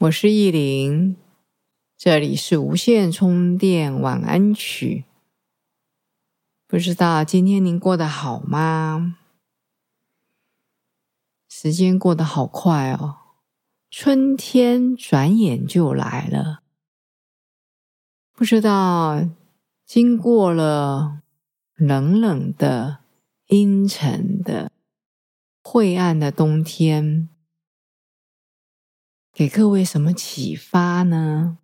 我是意林，这里是无线充电晚安曲。不知道今天您过得好吗？时间过得好快哦，春天转眼就来了。不知道经过了冷冷的、阴沉的、晦暗的冬天。给各位什么启发呢？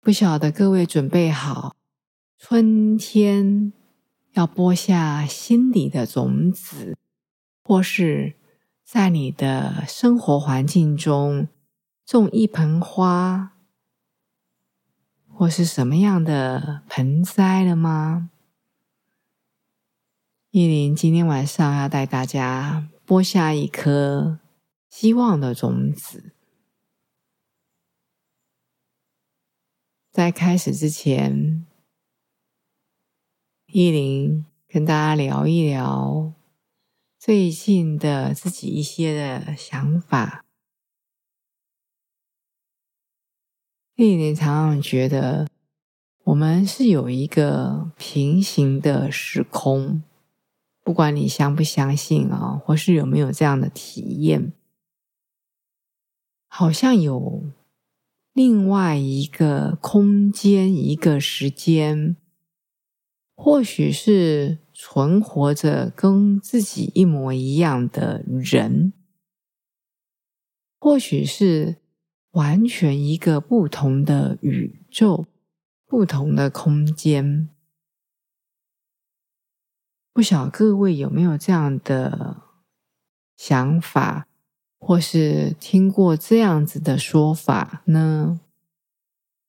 不晓得各位准备好春天要播下心里的种子，或是在你的生活环境中种一盆花，或是什么样的盆栽了吗？依林今天晚上要带大家播下一颗。希望的种子，在开始之前，依林跟大家聊一聊最近的自己一些的想法。依林常常觉得，我们是有一个平行的时空，不管你相不相信啊，或是有没有这样的体验。好像有另外一个空间，一个时间，或许是存活着跟自己一模一样的人，或许是完全一个不同的宇宙、不同的空间。不晓各位有没有这样的想法？或是听过这样子的说法呢？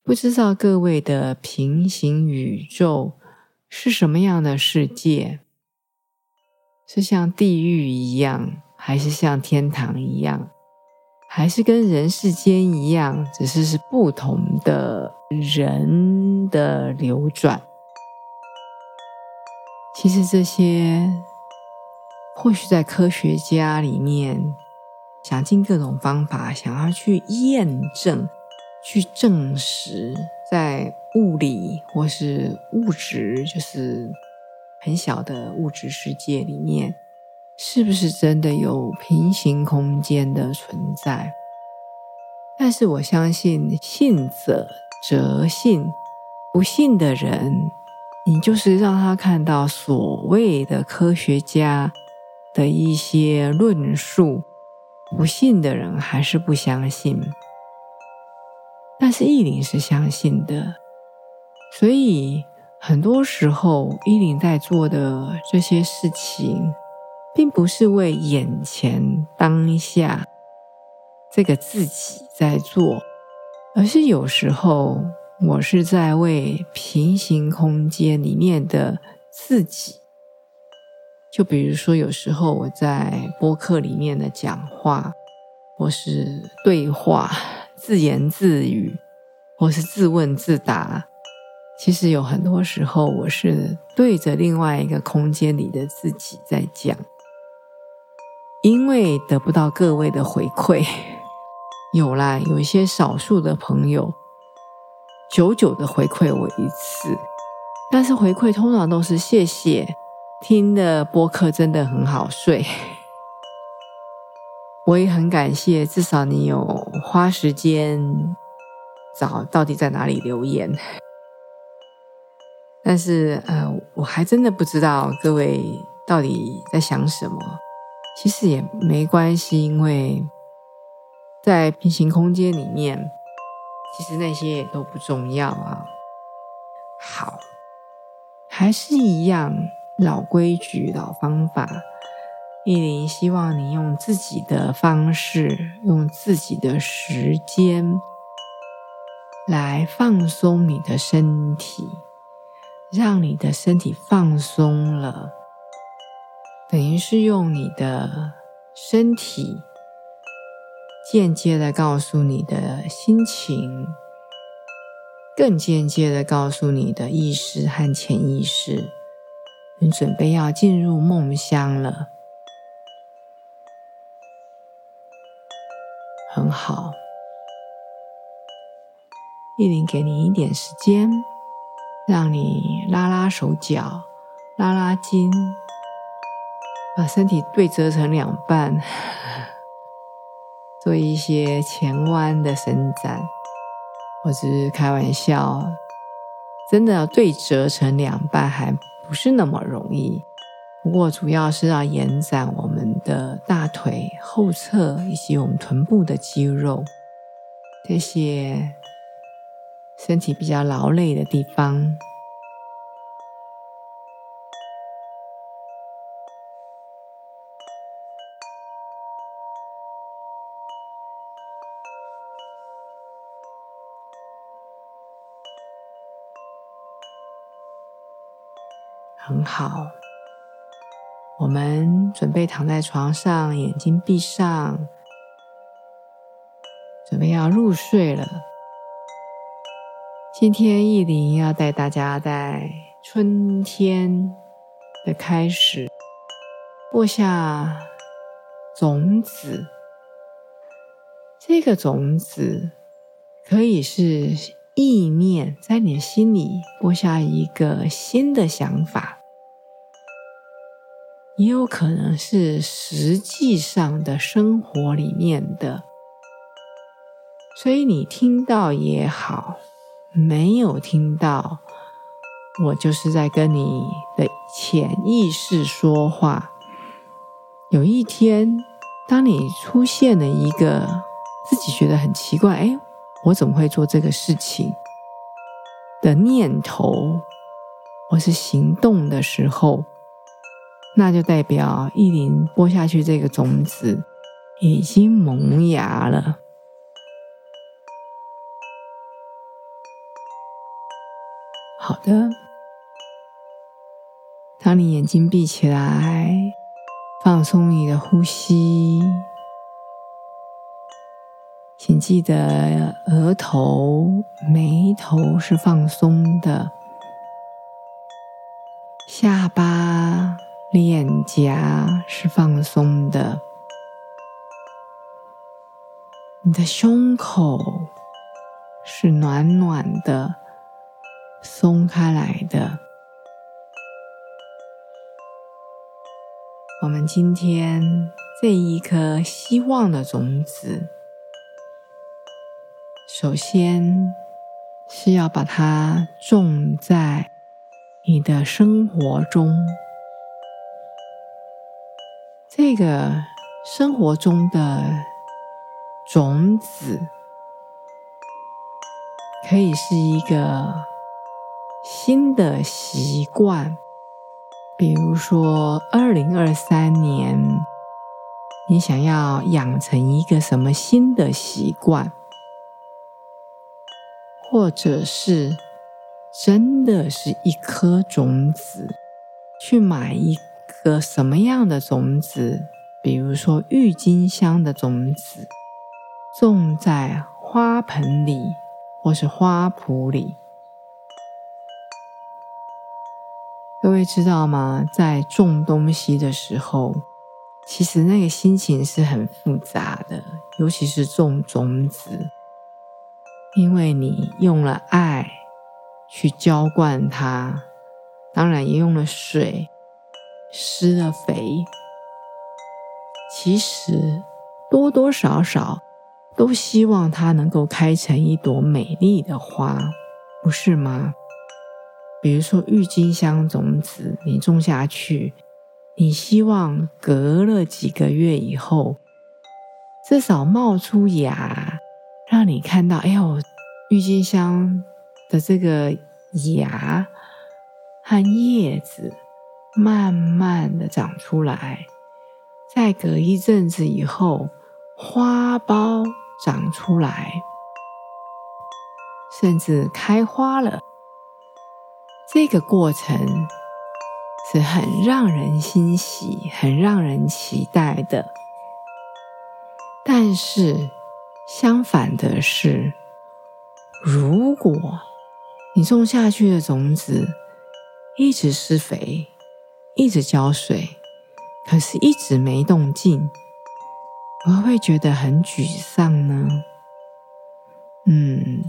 不知道各位的平行宇宙是什么样的世界？是像地狱一样，还是像天堂一样，还是跟人世间一样，只是是不同的人的流转？其实这些，或许在科学家里面。想尽各种方法，想要去验证、去证实，在物理或是物质，就是很小的物质世界里面，是不是真的有平行空间的存在？但是我相信，信者则信，不信的人，你就是让他看到所谓的科学家的一些论述。不信的人还是不相信，但是依林是相信的，所以很多时候依林在做的这些事情，并不是为眼前当下这个自己在做，而是有时候我是在为平行空间里面的自己。就比如说，有时候我在播客里面的讲话，或是对话、自言自语，或是自问自答，其实有很多时候我是对着另外一个空间里的自己在讲。因为得不到各位的回馈，有啦，有一些少数的朋友久久的回馈我一次，但是回馈通常都是谢谢。听的播客真的很好睡，我也很感谢，至少你有花时间找到底在哪里留言。但是，呃，我还真的不知道各位到底在想什么。其实也没关系，因为在平行空间里面，其实那些也都不重要啊。好，还是一样。老规矩、老方法，意林希望你用自己的方式，用自己的时间来放松你的身体，让你的身体放松了，等于是用你的身体间接的告诉你的心情，更间接的告诉你的意识和潜意识，你准备要进入梦乡了。很好，意林给你一点时间，让你拉拉手脚，拉拉筋，把身体对折成两半，做一些前弯的伸展。我只是开玩笑，真的要对折成两半还不是那么容易。不过，主要是要延展我们的大腿后侧以及我们臀部的肌肉，这些身体比较劳累的地方。很好。我们准备躺在床上，眼睛闭上，准备要入睡了。今天意林要带大家在春天的开始播下种子。这个种子可以是意念，在你的心里播下一个新的想法。也有可能是实际上的生活里面的，所以你听到也好，没有听到，我就是在跟你的潜意识说话。有一天，当你出现了一个自己觉得很奇怪，哎，我怎么会做这个事情的念头，或是行动的时候。那就代表意林播下去这个种子已经萌芽了。好的，当你眼睛闭起来，放松你的呼吸，请记得额头、眉头是放松的，下巴。脸颊是放松的，你的胸口是暖暖的、松开来的。我们今天这一颗希望的种子，首先是要把它种在你的生活中。这个生活中的种子，可以是一个新的习惯。比如说，二零二三年，你想要养成一个什么新的习惯，或者是真的是一颗种子，去买一。个什么样的种子？比如说郁金香的种子，种在花盆里或是花圃里。各位知道吗？在种东西的时候，其实那个心情是很复杂的，尤其是种种子，因为你用了爱去浇灌它，当然也用了水。施了肥，其实多多少少都希望它能够开成一朵美丽的花，不是吗？比如说郁金香种子，你种下去，你希望隔了几个月以后，至少冒出芽，让你看到，哎呦，郁金香的这个芽和叶子。慢慢的长出来，再隔一阵子以后，花苞长出来，甚至开花了。这个过程是很让人欣喜、很让人期待的。但是，相反的是，如果你种下去的种子一直施肥，一直浇水，可是一直没动静，我会觉得很沮丧呢。嗯。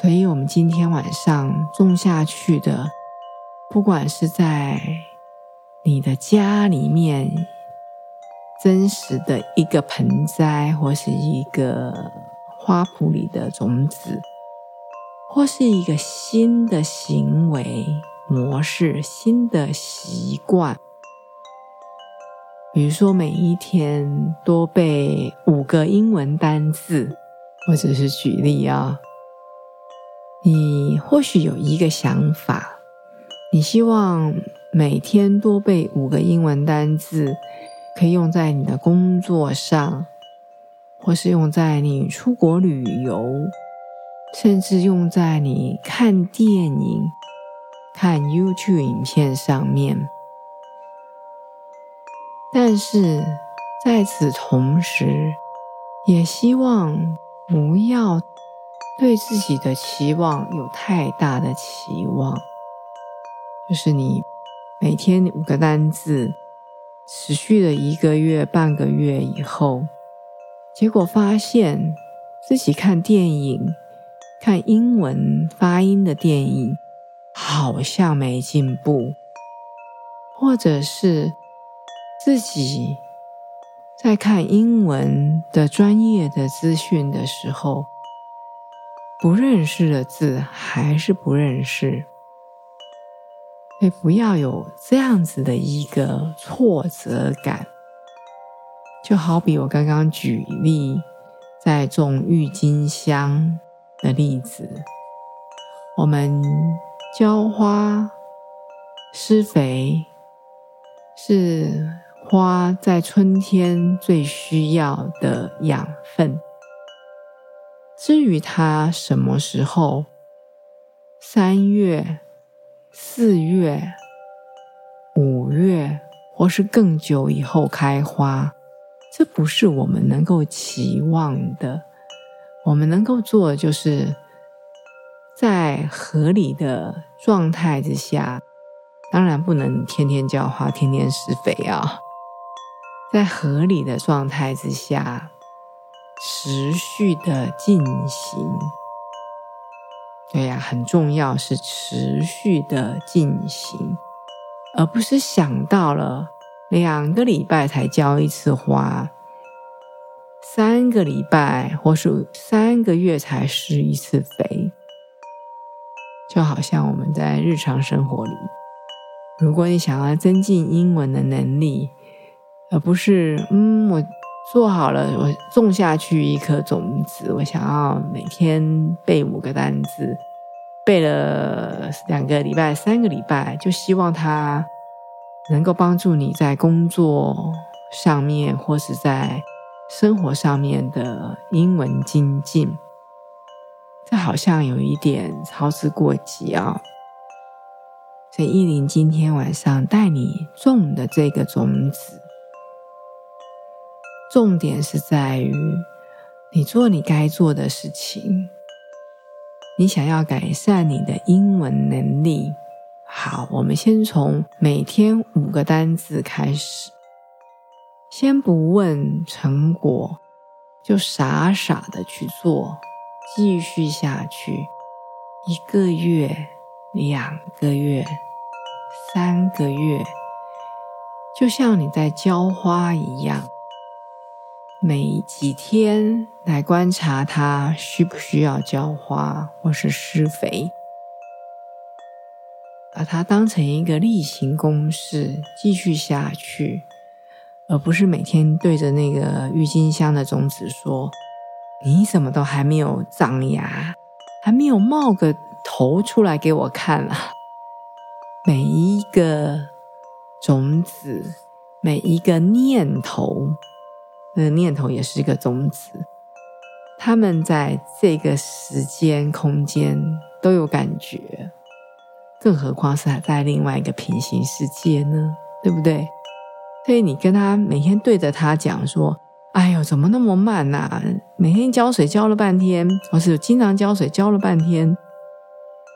所以，我们今天晚上种下去的，不管是在你的家里面真实的一个盆栽，或是一个花圃里的种子，或是一个新的行为模式、新的习惯，比如说每一天多背五个英文单字，或者是举例啊。你或许有一个想法，你希望每天多背五个英文单字，可以用在你的工作上，或是用在你出国旅游，甚至用在你看电影、看 YouTube 影片上面。但是在此同时，也希望不要。对自己的期望有太大的期望，就是你每天五个单字，持续了一个月、半个月以后，结果发现自己看电影、看英文发音的电影好像没进步，或者是自己在看英文的专业的资讯的时候。不认识的字还是不认识，所以不要有这样子的一个挫折感。就好比我刚刚举例在种郁金香的例子，我们浇花、施肥是花在春天最需要的养分。至于它什么时候，三月、四月、五月，或是更久以后开花，这不是我们能够期望的。我们能够做的，就是在合理的状态之下，当然不能天天浇花、天天施肥啊，在合理的状态之下。持续的进行，对呀，很重要是持续的进行，而不是想到了两个礼拜才浇一次花，三个礼拜或是三个月才施一次肥。就好像我们在日常生活里，如果你想要增进英文的能力，而不是嗯我。做好了，我种下去一颗种子。我想要每天背五个单词，背了两个礼拜、三个礼拜，就希望它能够帮助你在工作上面或是在生活上面的英文精进。这好像有一点操之过急啊！所以依林今天晚上带你种的这个种子。重点是在于你做你该做的事情。你想要改善你的英文能力，好，我们先从每天五个单字开始。先不问成果，就傻傻的去做，继续下去，一个月、两个月、三个月，就像你在浇花一样。每几天来观察它需不需要浇花或是施肥，把它当成一个例行公事继续下去，而不是每天对着那个郁金香的种子说：“你怎么都还没有长芽，还没有冒个头出来给我看啊！”每一个种子。每一个念头，那念头也是一个种子，他们在这个时间空间都有感觉，更何况是在另外一个平行世界呢？对不对？所以你跟他每天对着他讲说：“哎呦，怎么那么慢呐？每天浇水浇了半天，或是经常浇水浇了半天，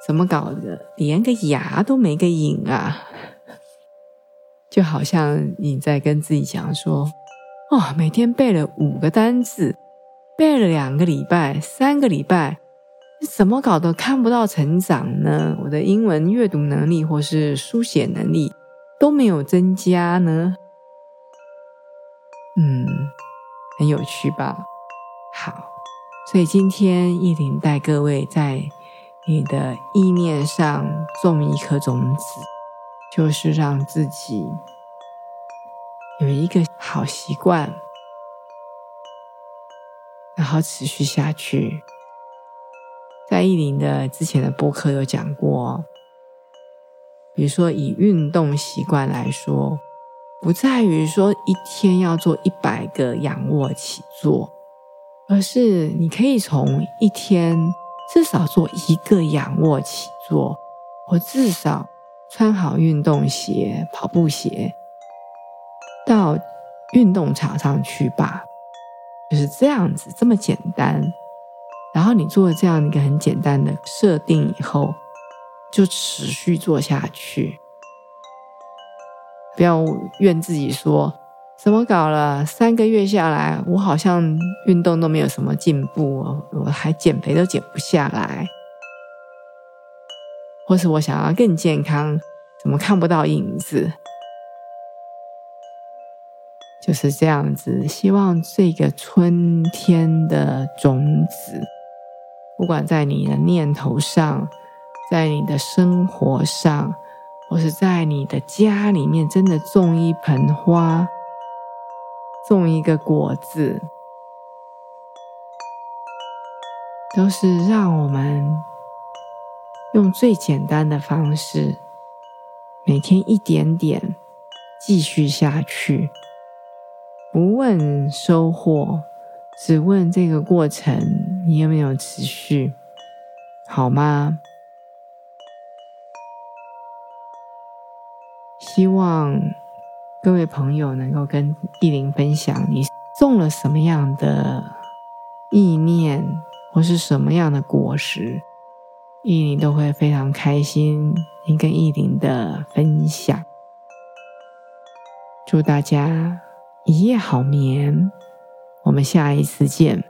怎么搞的？连个牙都没个影啊！” 就好像你在跟自己讲说：“哦，每天背了五个单字，背了两个礼拜、三个礼拜，怎么搞都看不到成长呢？我的英文阅读能力或是书写能力都没有增加呢？”嗯，很有趣吧？好，所以今天意林带各位在你的意念上种一颗种子。就是让自己有一个好习惯，然后持续下去。在意林的之前的播客有讲过，比如说以运动习惯来说，不在于说一天要做一百个仰卧起坐，而是你可以从一天至少做一个仰卧起坐，或至少。穿好运动鞋、跑步鞋，到运动场上去吧，就是这样子，这么简单。然后你做了这样一个很简单的设定以后，就持续做下去，不要怨自己说怎么搞了，三个月下来，我好像运动都没有什么进步，我还减肥都减不下来。或是我想要更健康，怎么看不到影子？就是这样子。希望这个春天的种子，不管在你的念头上，在你的生活上，或是在你的家里面，真的种一盆花，种一个果子，都是让我们。用最简单的方式，每天一点点继续下去，不问收获，只问这个过程你有没有持续，好吗？希望各位朋友能够跟意林分享，你种了什么样的意念，或是什么样的果实。意林都会非常开心，您跟意林的分享。祝大家一夜好眠，我们下一次见。